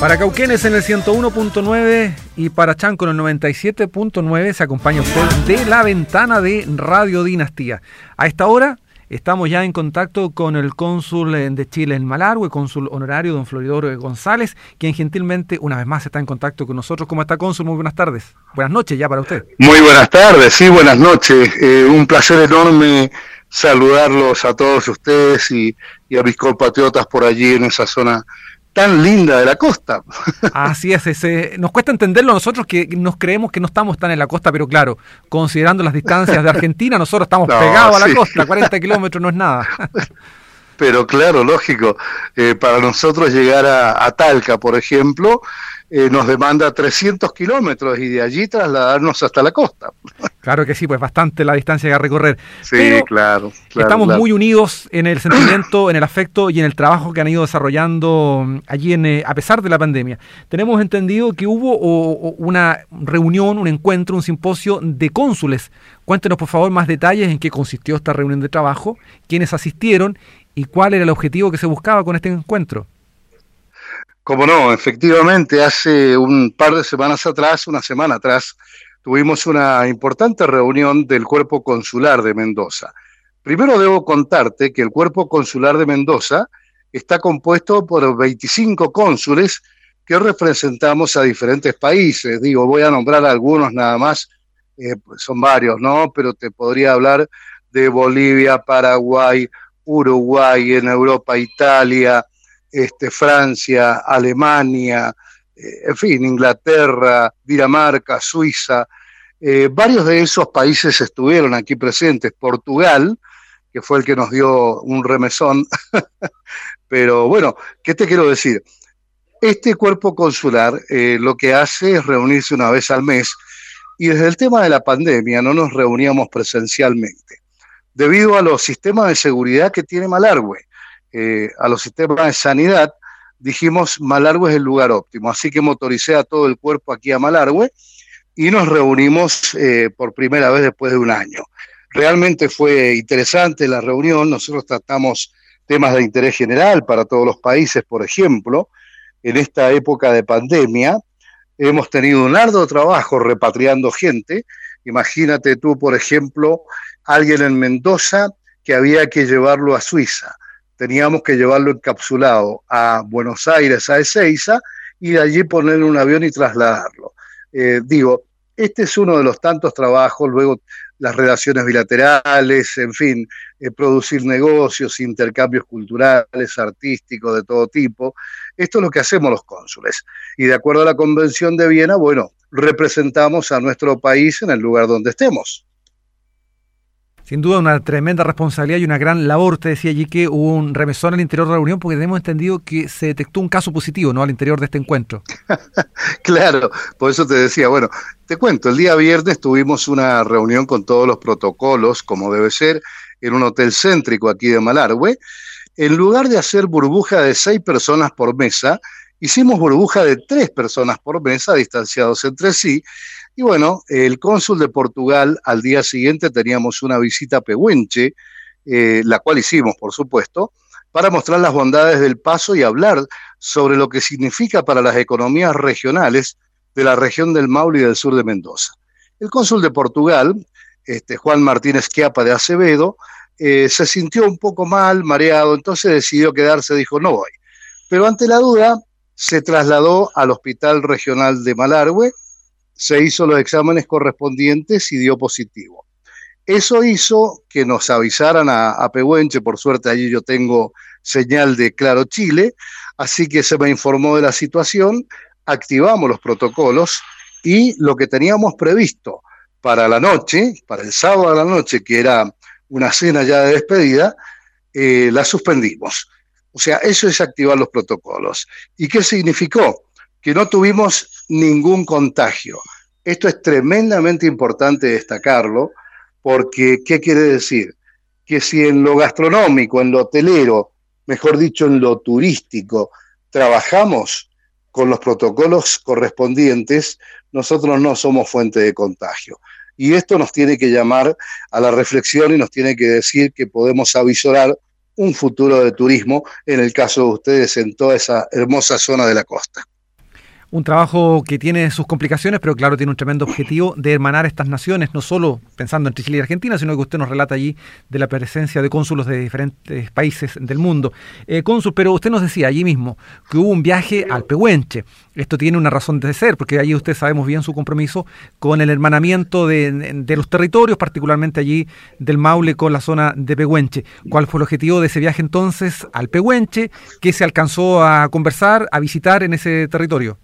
Para Cauquenes en el 101.9 y para Chanco en el 97.9 se acompaña usted de la ventana de Radio Dinastía. A esta hora estamos ya en contacto con el cónsul eh, de Chile en Malargüe, cónsul honorario don Floridor González, quien gentilmente una vez más está en contacto con nosotros. ¿Cómo está cónsul? Muy buenas tardes. Buenas noches ya para usted. Muy buenas tardes, sí, buenas noches. Eh, un placer enorme saludarlos a todos ustedes y, y a mis compatriotas por allí en esa zona tan linda de la costa. Así es, ese, nos cuesta entenderlo nosotros que nos creemos que no estamos tan en la costa, pero claro, considerando las distancias de Argentina, nosotros estamos pegados a la costa, 40 kilómetros no es nada. Pero claro, lógico, eh, para nosotros llegar a, Talca, por ejemplo, eh, nos demanda 300 kilómetros y de allí trasladarnos hasta la costa. Claro que sí, pues bastante la distancia que a recorrer. Sí, claro, Estamos muy unidos en el sentimiento, en el afecto y en el trabajo que han ido desarrollando mm, allí en, eh, a pesar de la pandemia. Tenemos entendido que hubo una reunión, un encuentro, un simposio de cónsules. Cuéntenos por favor más detalles en qué consistió esta reunión de trabajo, quiénes asistieron y cuál era el objetivo que se buscaba con este encuentro. Como no, efectivamente, hace un par de semanas atrás, una semana atrás, tuvimos una importante reunión del Cuerpo Consular de Mendoza. Primero debo contarte que el Cuerpo Consular de Mendoza está compuesto por 25 cónsules que representamos a diferentes países. Digo, voy a nombrar algunos nada más, eh, pues son varios, ¿no? Pero te podría hablar de Bolivia, Paraguay, Uruguay, en Europa, Italia, este, Francia, Alemania, eh, en fin, Inglaterra, Dinamarca, Suiza. Eh, varios de esos países estuvieron aquí presentes. Portugal, que fue el que nos dio un remesón. Pero bueno, ¿qué te quiero decir? Este cuerpo consular eh, lo que hace es reunirse una vez al mes y desde el tema de la pandemia no nos reuníamos presencialmente, debido a los sistemas de seguridad que tiene Malargüe. Eh, a los sistemas de sanidad, dijimos Malargüe es el lugar óptimo. Así que motoricé a todo el cuerpo aquí a Malargüe y nos reunimos eh, por primera vez después de un año. Realmente fue interesante la reunión. Nosotros tratamos temas de interés general para todos los países, por ejemplo, en esta época de pandemia. Hemos tenido un arduo trabajo repatriando gente. Imagínate tú, por ejemplo, alguien en Mendoza que había que llevarlo a Suiza teníamos que llevarlo encapsulado a Buenos Aires, a Ezeiza, y de allí ponerle un avión y trasladarlo. Eh, digo, este es uno de los tantos trabajos, luego las relaciones bilaterales, en fin, eh, producir negocios, intercambios culturales, artísticos, de todo tipo. Esto es lo que hacemos los cónsules. Y de acuerdo a la Convención de Viena, bueno, representamos a nuestro país en el lugar donde estemos. Sin duda una tremenda responsabilidad y una gran labor. Te decía allí que hubo un remesón al interior de la reunión porque tenemos entendido que se detectó un caso positivo ¿no? al interior de este encuentro. claro, por eso te decía, bueno, te cuento, el día viernes tuvimos una reunión con todos los protocolos, como debe ser, en un hotel céntrico aquí de Malargüe. En lugar de hacer burbuja de seis personas por mesa, hicimos burbuja de tres personas por mesa, distanciados entre sí, y bueno, el cónsul de Portugal, al día siguiente teníamos una visita a Pehuenche, eh, la cual hicimos, por supuesto, para mostrar las bondades del paso y hablar sobre lo que significa para las economías regionales de la región del Maule y del sur de Mendoza. El cónsul de Portugal, este, Juan Martínez Quiapa de Acevedo, eh, se sintió un poco mal, mareado, entonces decidió quedarse, dijo, no voy. Pero ante la duda, se trasladó al Hospital Regional de Malargüe, se hizo los exámenes correspondientes y dio positivo. Eso hizo que nos avisaran a, a Pehuenche, por suerte allí yo tengo señal de Claro Chile, así que se me informó de la situación, activamos los protocolos y lo que teníamos previsto para la noche, para el sábado a la noche, que era una cena ya de despedida, eh, la suspendimos. O sea, eso es activar los protocolos. ¿Y qué significó? Que no tuvimos ningún contagio. Esto es tremendamente importante destacarlo, porque ¿qué quiere decir? Que si en lo gastronómico, en lo hotelero, mejor dicho, en lo turístico, trabajamos con los protocolos correspondientes, nosotros no somos fuente de contagio. Y esto nos tiene que llamar a la reflexión y nos tiene que decir que podemos avisorar un futuro de turismo, en el caso de ustedes, en toda esa hermosa zona de la costa. Un trabajo que tiene sus complicaciones, pero claro, tiene un tremendo objetivo de hermanar estas naciones, no solo pensando entre Chile y Argentina, sino que usted nos relata allí de la presencia de cónsulos de diferentes países del mundo. Eh, cónsul, pero usted nos decía allí mismo que hubo un viaje al Pehuenche. Esto tiene una razón de ser, porque allí usted sabemos bien su compromiso con el hermanamiento de, de los territorios, particularmente allí del Maule con la zona de Pehuenche. ¿Cuál fue el objetivo de ese viaje entonces al Pehuenche? ¿Qué se alcanzó a conversar, a visitar en ese territorio?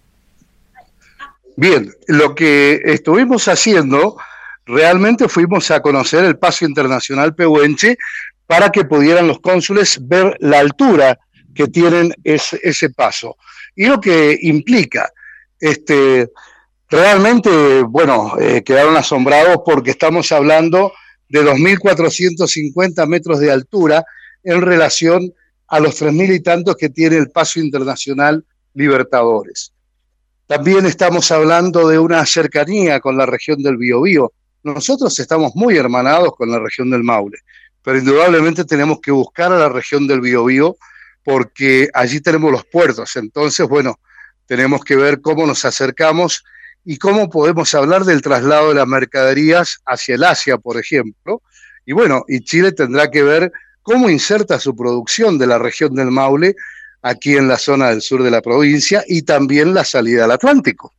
Bien, lo que estuvimos haciendo, realmente fuimos a conocer el paso internacional Pehuenche para que pudieran los cónsules ver la altura que tienen ese, paso y lo que implica. Este, realmente, bueno, eh, quedaron asombrados porque estamos hablando de 2.450 metros de altura en relación a los 3.000 y tantos que tiene el paso internacional Libertadores. También estamos hablando de una cercanía con la región del Biobío. Nosotros estamos muy hermanados con la región del Maule, pero indudablemente tenemos que buscar a la región del Biobío porque allí tenemos los puertos. Entonces, bueno, tenemos que ver cómo nos acercamos y cómo podemos hablar del traslado de las mercaderías hacia el Asia, por ejemplo. Y bueno, y Chile tendrá que ver cómo inserta su producción de la región del Maule aquí en la zona del sur de la provincia y también la salida al Atlántico.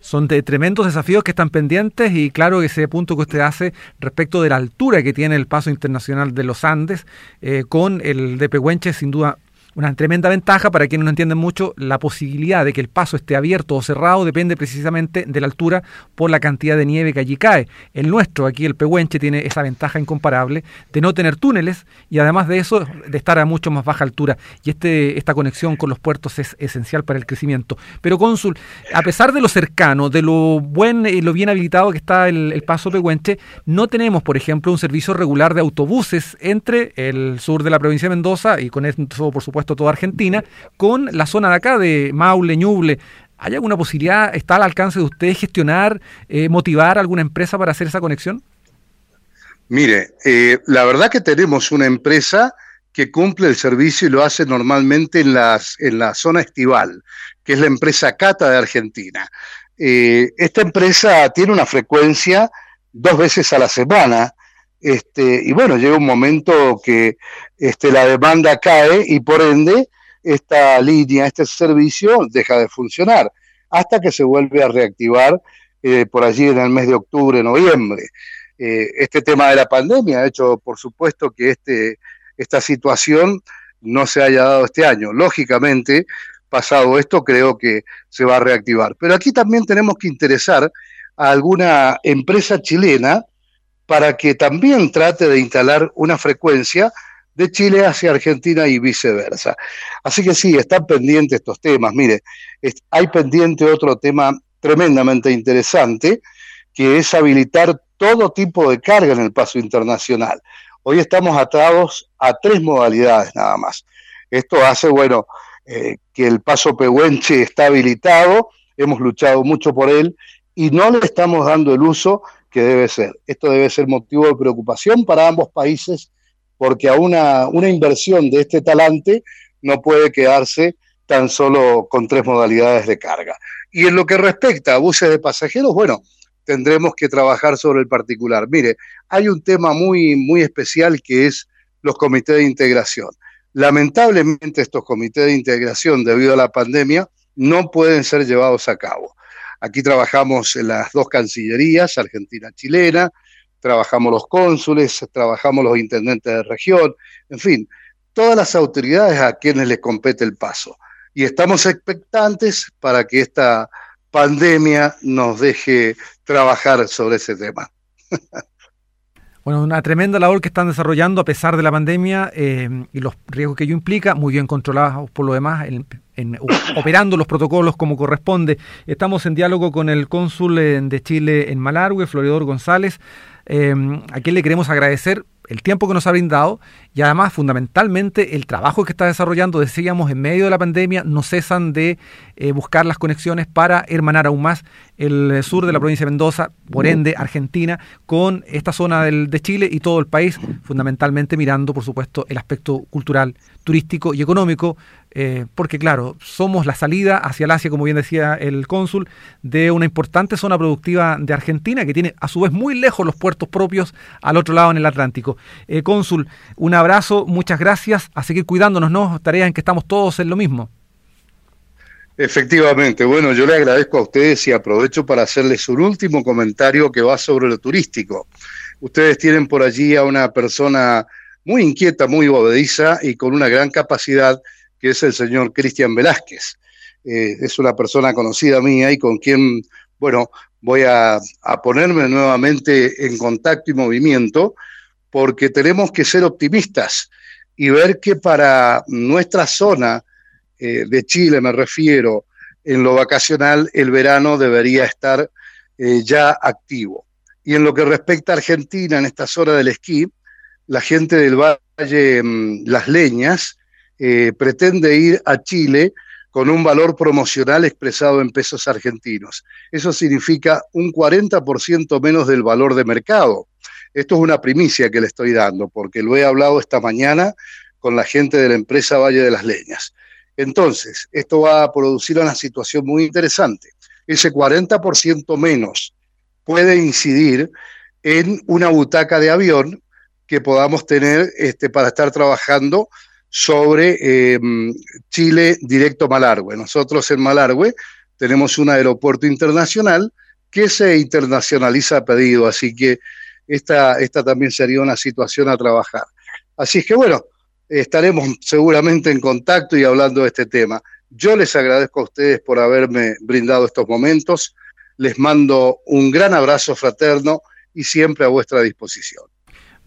Son de tremendos desafíos que están pendientes y claro ese punto que usted hace respecto de la altura que tiene el paso internacional de los Andes eh, con el de Pehuenche sin duda una tremenda ventaja para quienes no entienden mucho, la posibilidad de que el paso esté abierto o cerrado depende precisamente de la altura por la cantidad de nieve que allí cae. El nuestro, aquí el Pehuenche, tiene esa ventaja incomparable de no tener túneles y además de eso, de estar a mucho más baja altura. Y este, esta conexión con los puertos es esencial para el crecimiento. Pero, cónsul, a pesar de lo cercano, de lo buen y lo bien habilitado que está el, el paso Pehuenche, no tenemos, por ejemplo, un servicio regular de autobuses entre el sur de la provincia de Mendoza y con eso, por supuesto, toda Argentina, con la zona de acá de Maule, Ñuble. ¿Hay alguna posibilidad, está al alcance de ustedes gestionar, eh, motivar a alguna empresa para hacer esa conexión? Mire, eh, la verdad que tenemos una empresa que cumple el servicio y lo hace normalmente en, las, en la zona estival, que es la empresa Cata de Argentina. Eh, esta empresa tiene una frecuencia dos veces a la semana este, y bueno, llega un momento que este, la demanda cae y por ende esta línea, este servicio deja de funcionar hasta que se vuelve a reactivar eh, por allí en el mes de octubre, noviembre. Eh, este tema de la pandemia ha hecho, por supuesto, que este, esta situación no se haya dado este año. Lógicamente, pasado esto, creo que se va a reactivar. Pero aquí también tenemos que interesar a alguna empresa chilena para que también trate de instalar una frecuencia de Chile hacia Argentina y viceversa. Así que sí, están pendientes estos temas. Mire, hay pendiente otro tema tremendamente interesante, que es habilitar todo tipo de carga en el paso internacional. Hoy estamos atados a tres modalidades nada más. Esto hace, bueno, eh, que el paso Pehuenche está habilitado, hemos luchado mucho por él y no le estamos dando el uso que debe ser. Esto debe ser motivo de preocupación para ambos países porque a una, una inversión de este talante no puede quedarse tan solo con tres modalidades de carga. Y en lo que respecta a buses de pasajeros, bueno, tendremos que trabajar sobre el particular. Mire, hay un tema muy, muy especial que es los comités de integración. Lamentablemente estos comités de integración, debido a la pandemia, no pueden ser llevados a cabo. Aquí trabajamos en las dos cancillerías, Argentina-Chilena, trabajamos los cónsules, trabajamos los intendentes de región, en fin, todas las autoridades a quienes les compete el paso. Y estamos expectantes para que esta pandemia nos deje trabajar sobre ese tema. Bueno, una tremenda labor que están desarrollando a pesar de la pandemia eh, y los riesgos que ello implica, muy bien controlados por lo demás, operando los protocolos como corresponde. Estamos en diálogo con el cónsul eh, de Chile en Malargüe, Floridor González, eh, a quien le queremos agradecer el tiempo que nos ha brindado y además fundamentalmente el trabajo que está desarrollando, decíamos, en medio de la pandemia, no cesan de eh, buscar las conexiones para hermanar aún más el sur de la provincia de Mendoza, por ende Argentina, con esta zona del, de Chile y todo el país, fundamentalmente mirando, por supuesto, el aspecto cultural, turístico y económico eh, porque claro, somos la salida hacia el Asia, como bien decía el cónsul, de una importante zona productiva de Argentina que tiene a su vez muy lejos los puertos propios al otro lado en el Atlántico. Eh, cónsul, un abrazo, muchas gracias, a seguir cuidándonos, ¿no? Tareas en que estamos todos en lo mismo. Efectivamente, bueno, yo le agradezco a ustedes y aprovecho para hacerles un último comentario que va sobre lo turístico. Ustedes tienen por allí a una persona muy inquieta, muy bobediza y con una gran capacidad, que es el señor Cristian Velázquez. Eh, es una persona conocida mía y con quien, bueno, voy a, ponerme nuevamente en contacto y movimiento porque tenemos que ser optimistas y ver que para nuestra zona, eh, de Chile me refiero, en lo vacacional el verano debería estar eh, ya activo. Y en lo que respecta a Argentina, en estas horas del esquí, la gente del Valle mm, Las Leñas eh, pretende ir a Chile con un valor promocional expresado en pesos argentinos. Eso significa un 40% menos del valor de mercado. Esto es una primicia que le estoy dando, porque lo he hablado esta mañana con la gente de la empresa Valle de las Leñas. Entonces, esto va a producir una situación muy interesante. Ese 40% menos puede incidir en una butaca de avión que podamos tener este, para estar trabajando sobre em, Chile directo Malargüe. Nosotros en Malargüe tenemos un aeropuerto internacional que se internacionaliza a pedido, así que esta, esta también sería una situación a trabajar. Así es que bueno, estaremos seguramente en contacto y hablando de este tema. Yo les agradezco a ustedes por haberme brindado estos momentos. Les mando un gran abrazo fraterno y siempre a vuestra disposición.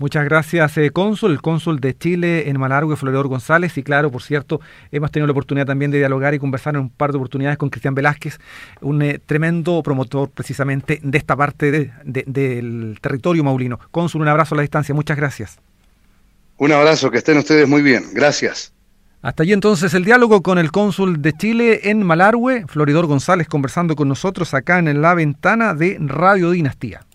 Muchas gracias, eh, cónsul, el cónsul de Chile en Malargue, Floridor González. Y claro, por cierto, hemos tenido la oportunidad también de dialogar y conversar en un par de oportunidades con Cristian Velázquez, un eh, tremendo promotor precisamente de esta parte del territorio maulino. Cónsul, un abrazo a la distancia. Muchas gracias. Un abrazo, que estén ustedes muy bien. Gracias. Hasta allí entonces el diálogo con el cónsul de Chile en Malargüe, Floridor González, conversando con nosotros acá en la ventana de Radio Dinastía.